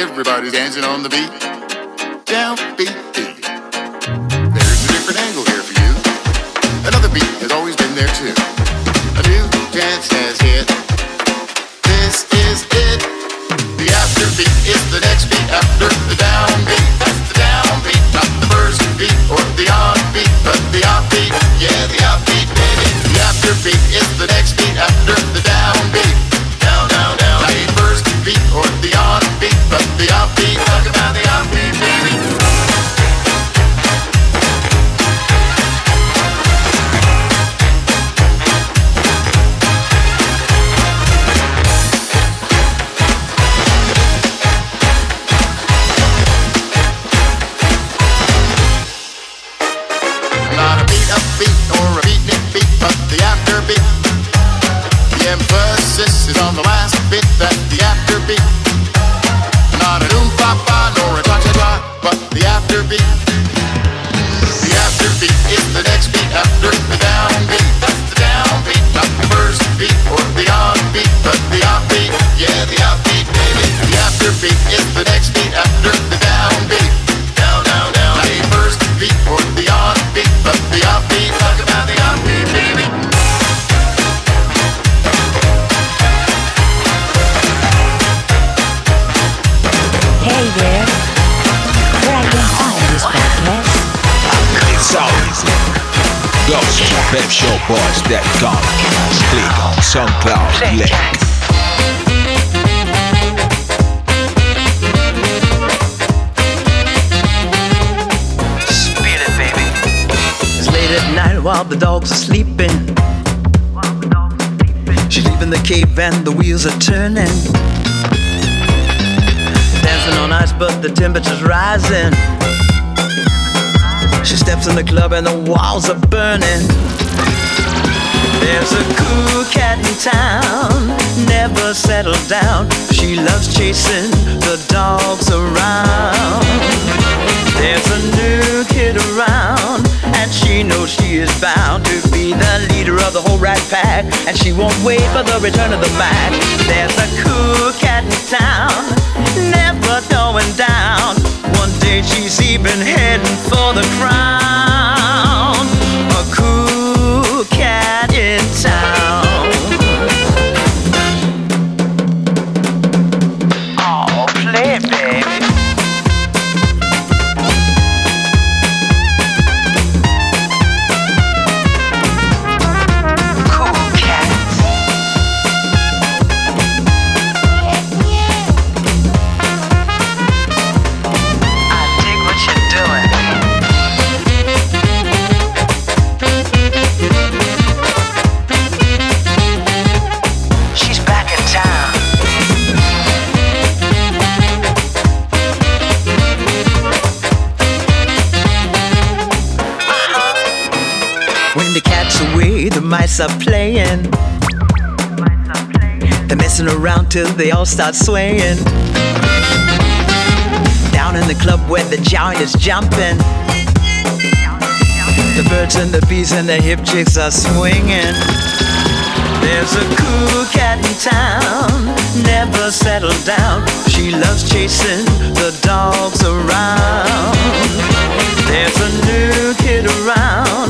Everybody's dancing on the beat. Down, beat, to pepshowboys.com. Click on SoundCloud link. Feel it, baby. It's late at night while the dogs are sleeping. She's leaving the cave and the wheels are turning. Dancing on ice, but the temperature's rising. She steps in the club and the walls are burning. There's a cool cat in town, never settled down. She loves chasing the dogs around. There's a new kid around, and she knows she is bound to be the leader of the whole rat pack, and she won't wait for the return of the Mac. There's a cool cat in town, never going down. One day she's even heading for the crown. Are playing. They're messing around till they all start swaying. Down in the club where the giant is jumping. The birds and the bees and the hip chicks are swinging. There's a cool cat in town, never settled down. She loves chasing the dogs around. There's a new kid around,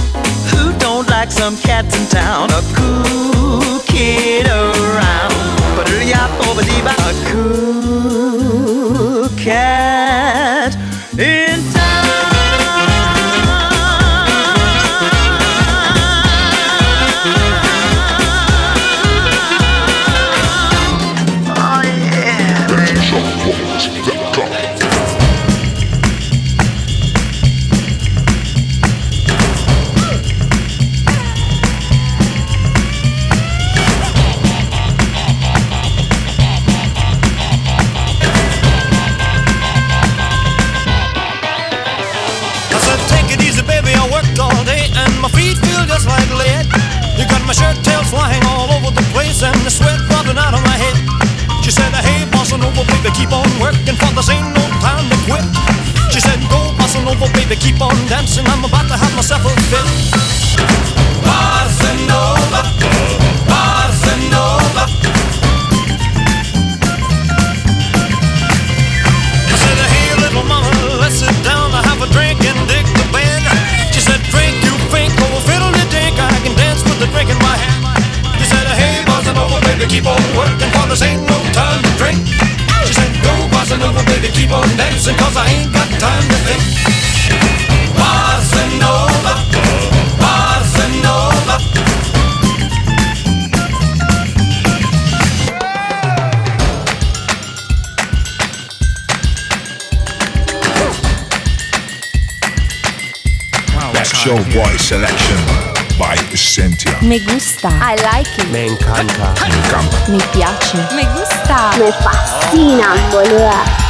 like some cats in town. A cool kid around. But a cool cat. Me encanta. Me encanta. Me piace. Me gusta. Me fascina.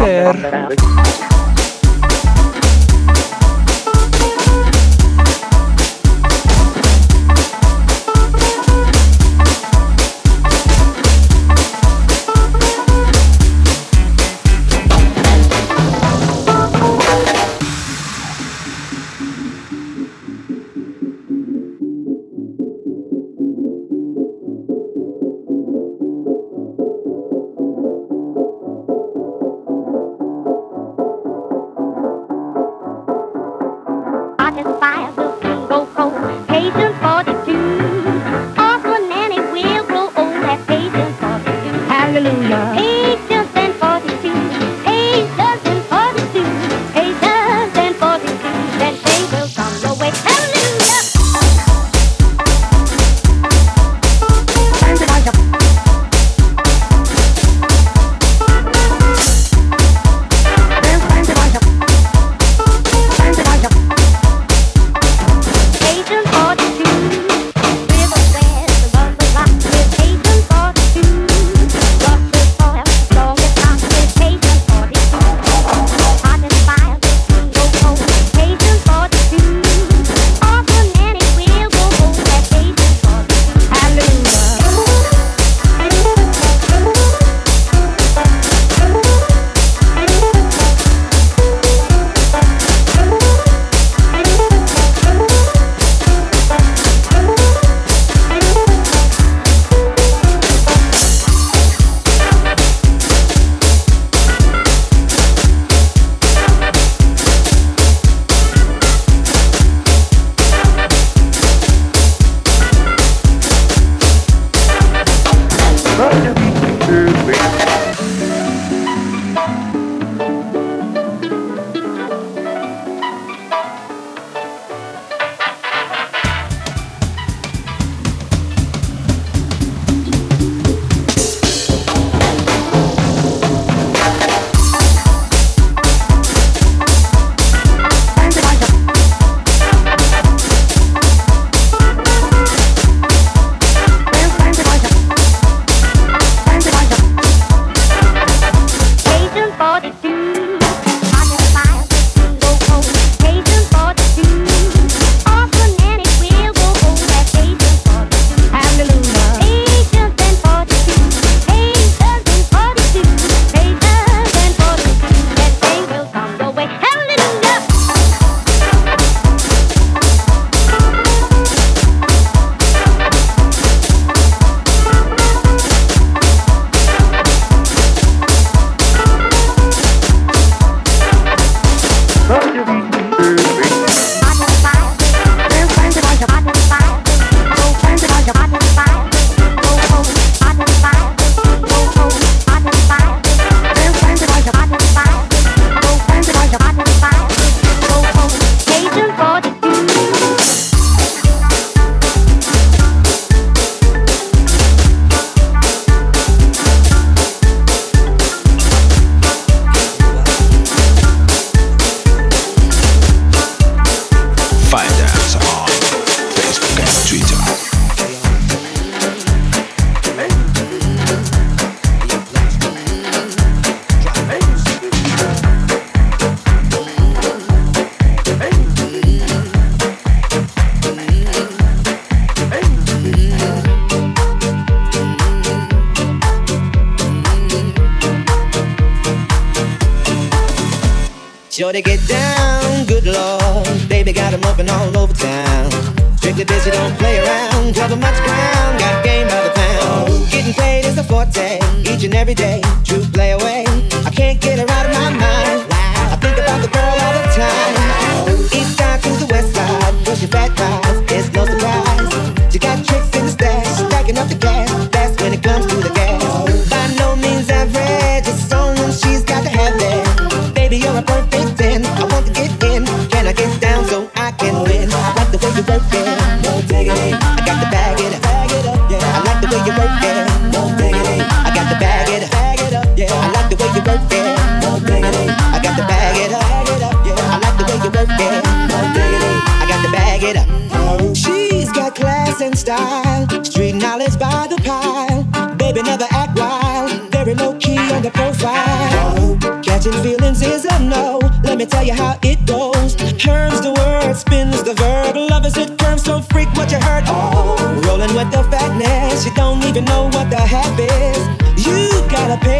placer. After this, don't play around. Cover much ground, got game by the pound. Getting paid is a forte, each and every day. True play away. I can't get her out of my mind. I think about the girl all the time. East side to the west side, pushing back, rides. It's no surprise. Tell you how it goes. Turns the word, spins the verb. Love is it curves, so freak what you heard. Oh, rolling with the fatness. You don't even know what the half is. You gotta pay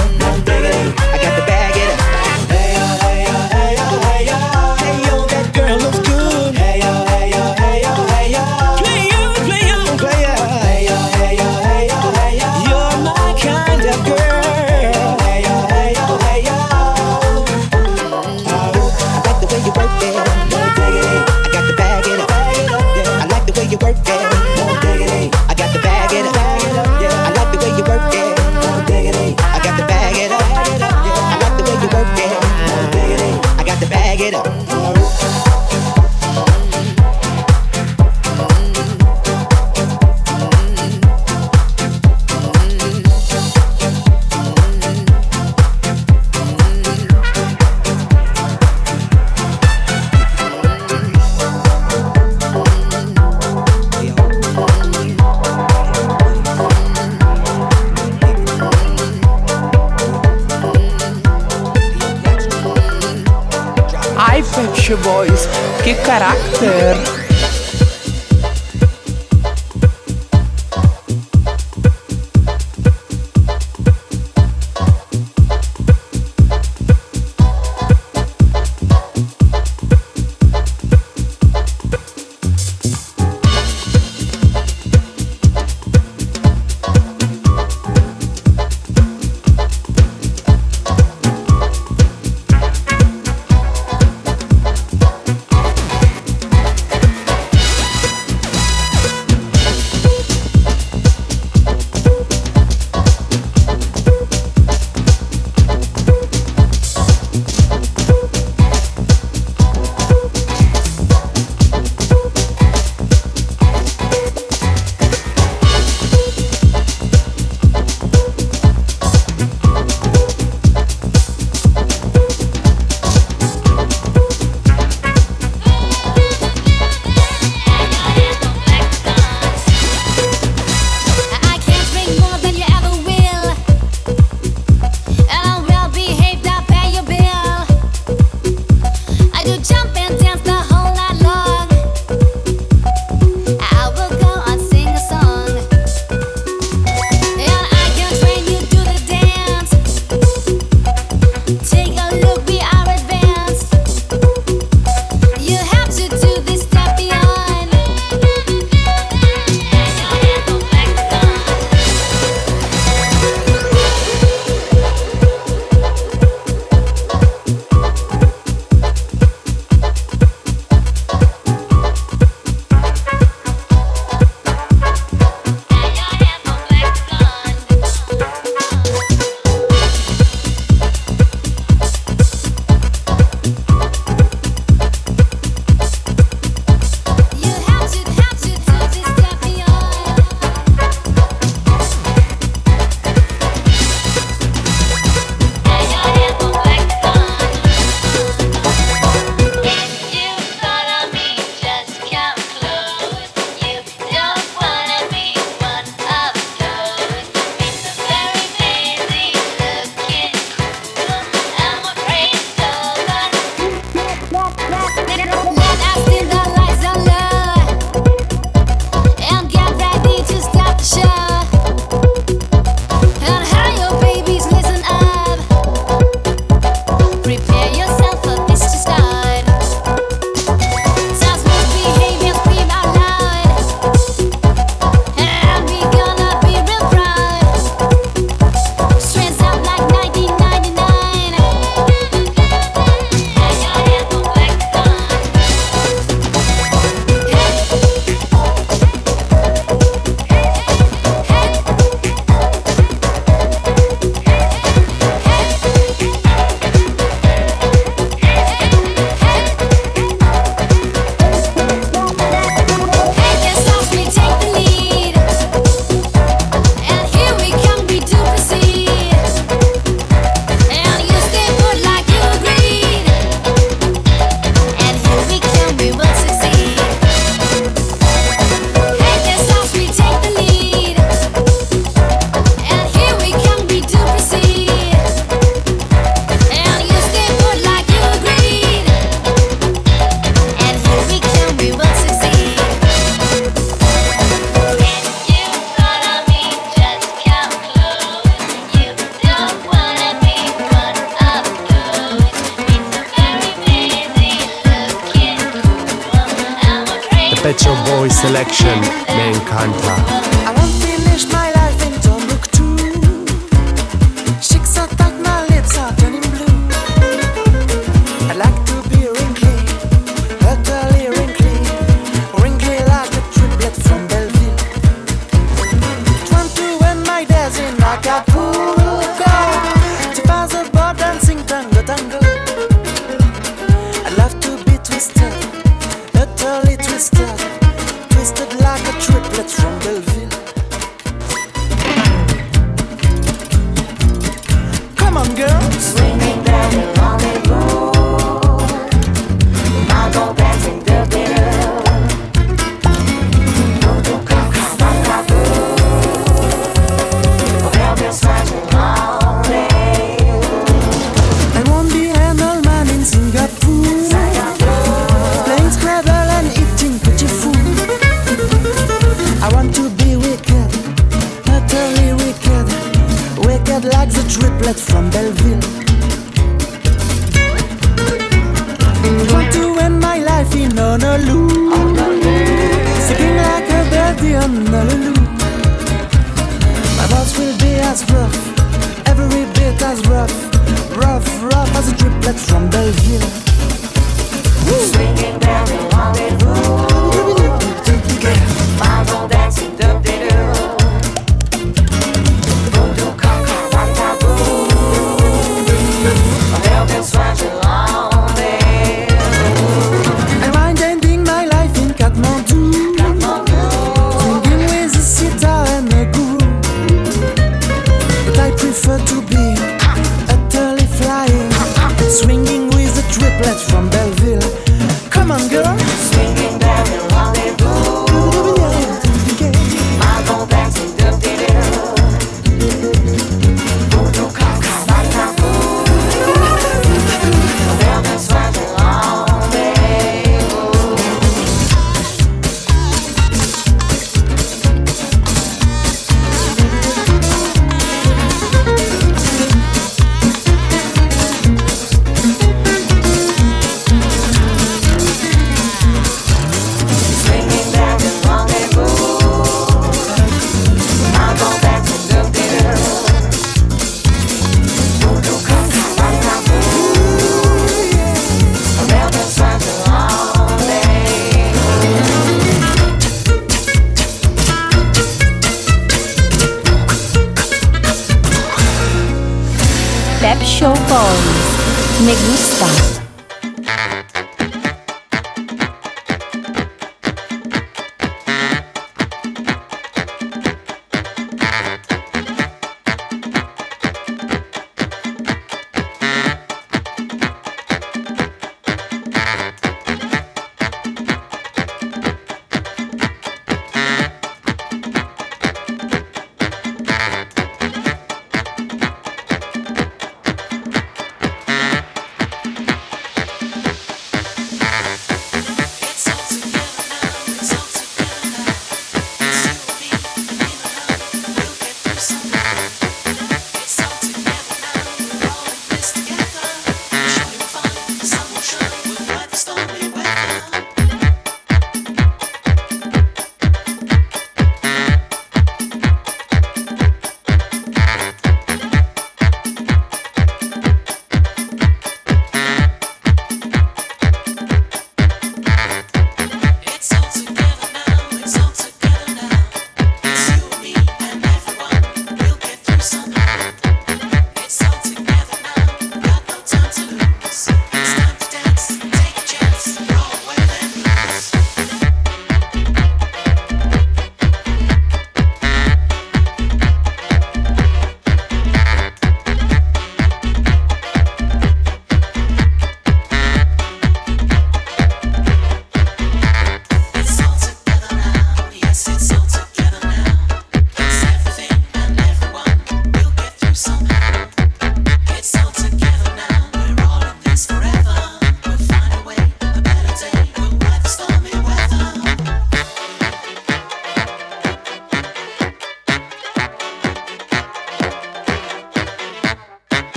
voz. Que caráter!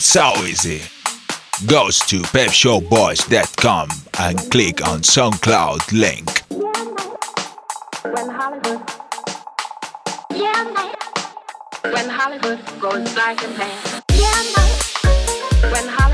So easy. Go to pepshowboys.com and click on SoundCloud link. When Hollywood, yeah, man. When Hollywood goes black and tan, yeah, man. When Hollywood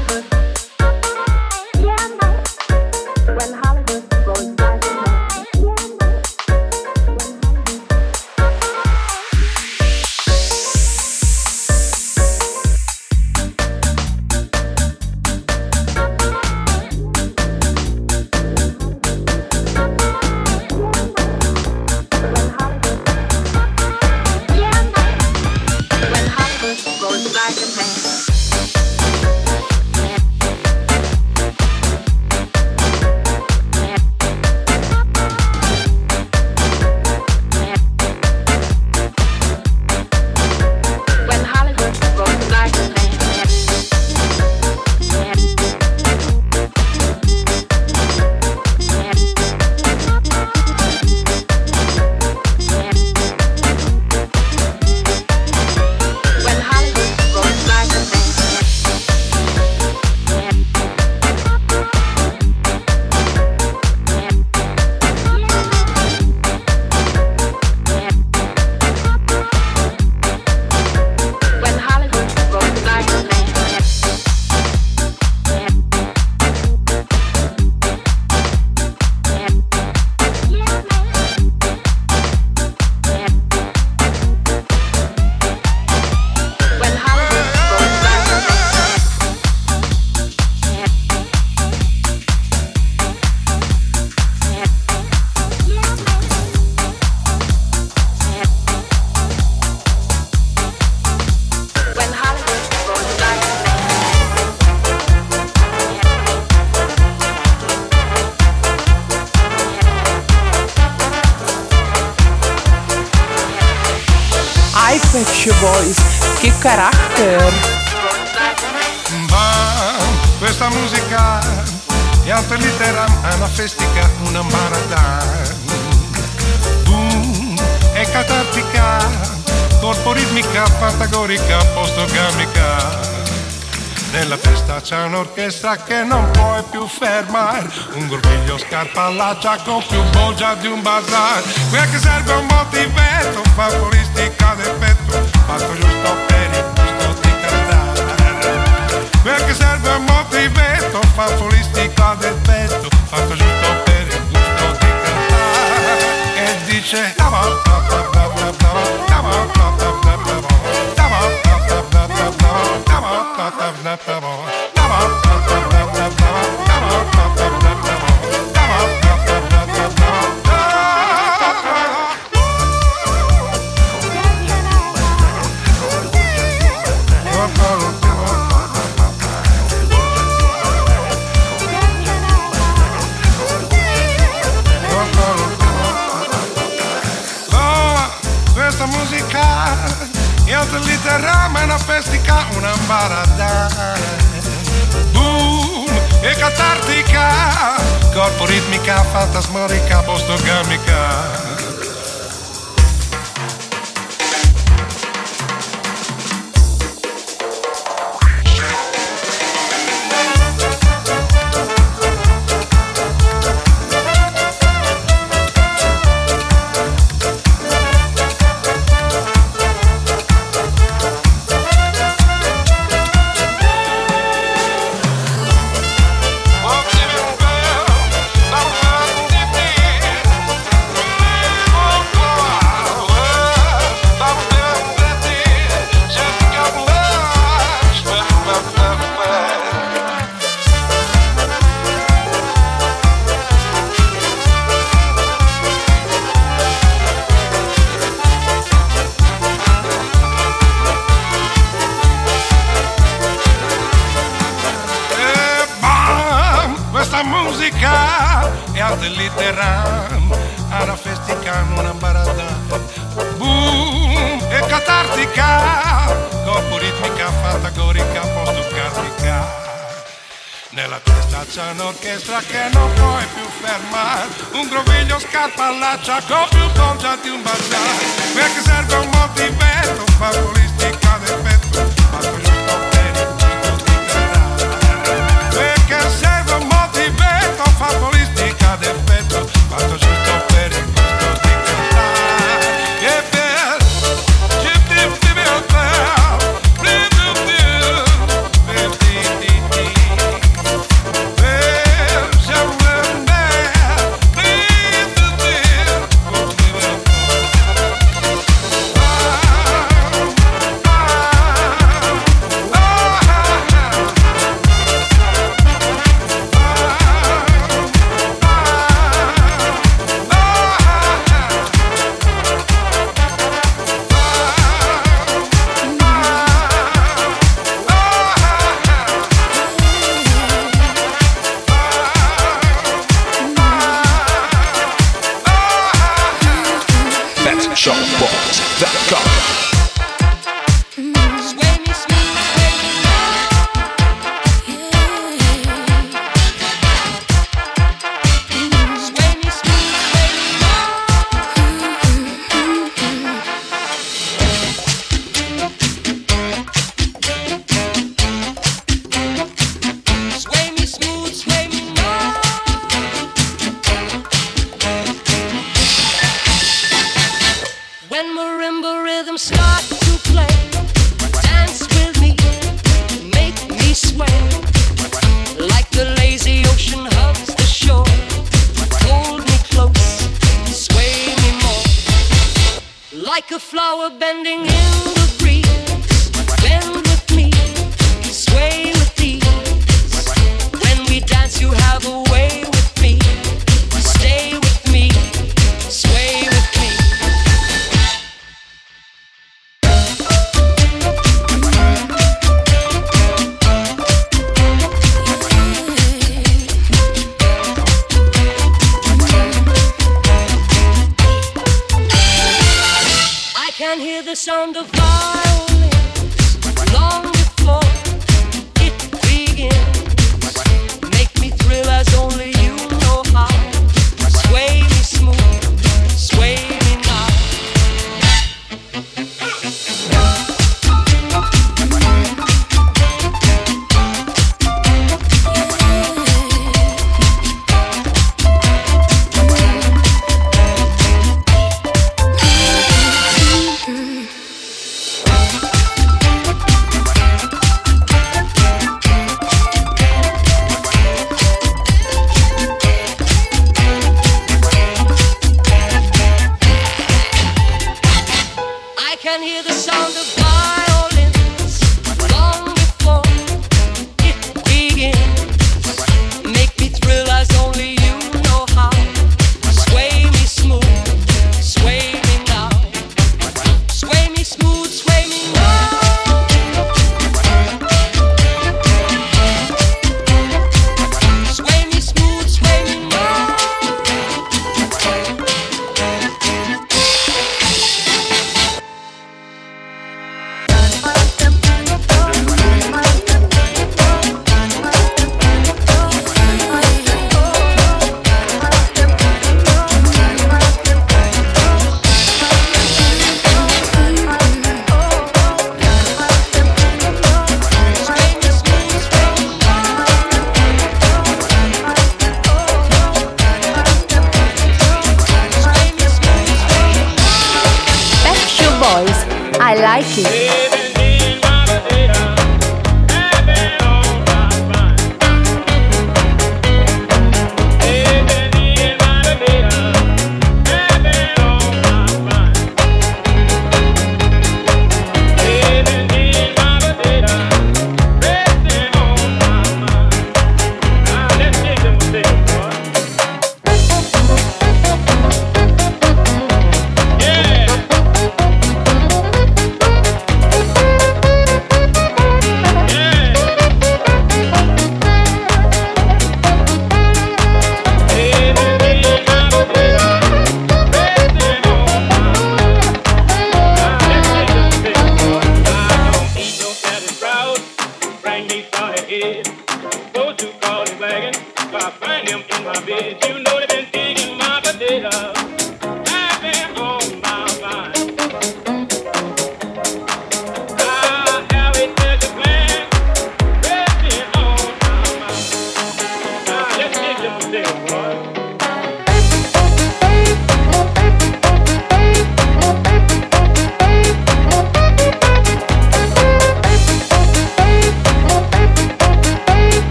spallaccia con più bolgia di un bazar. Quel che serve a un bottivetto fa pulire Boom e catartica Corpo ritmica, fantasmorica, postogamica. on the voice. I like it.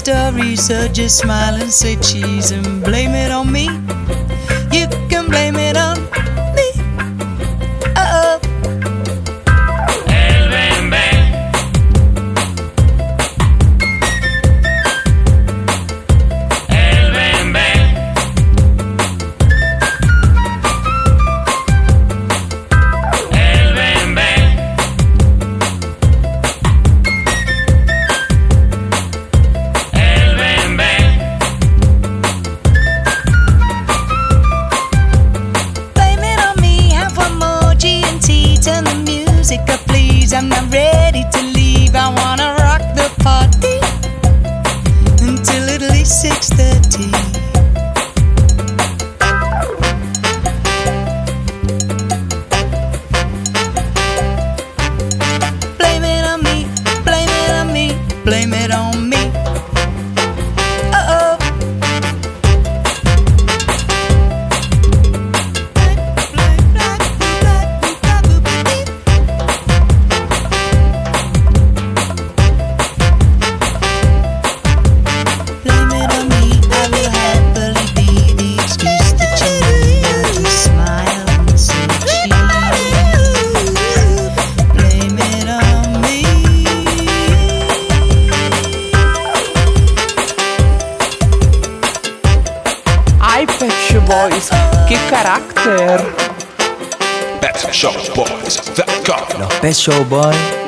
stories, so just smile and say cheese and blame it on me. show, boy.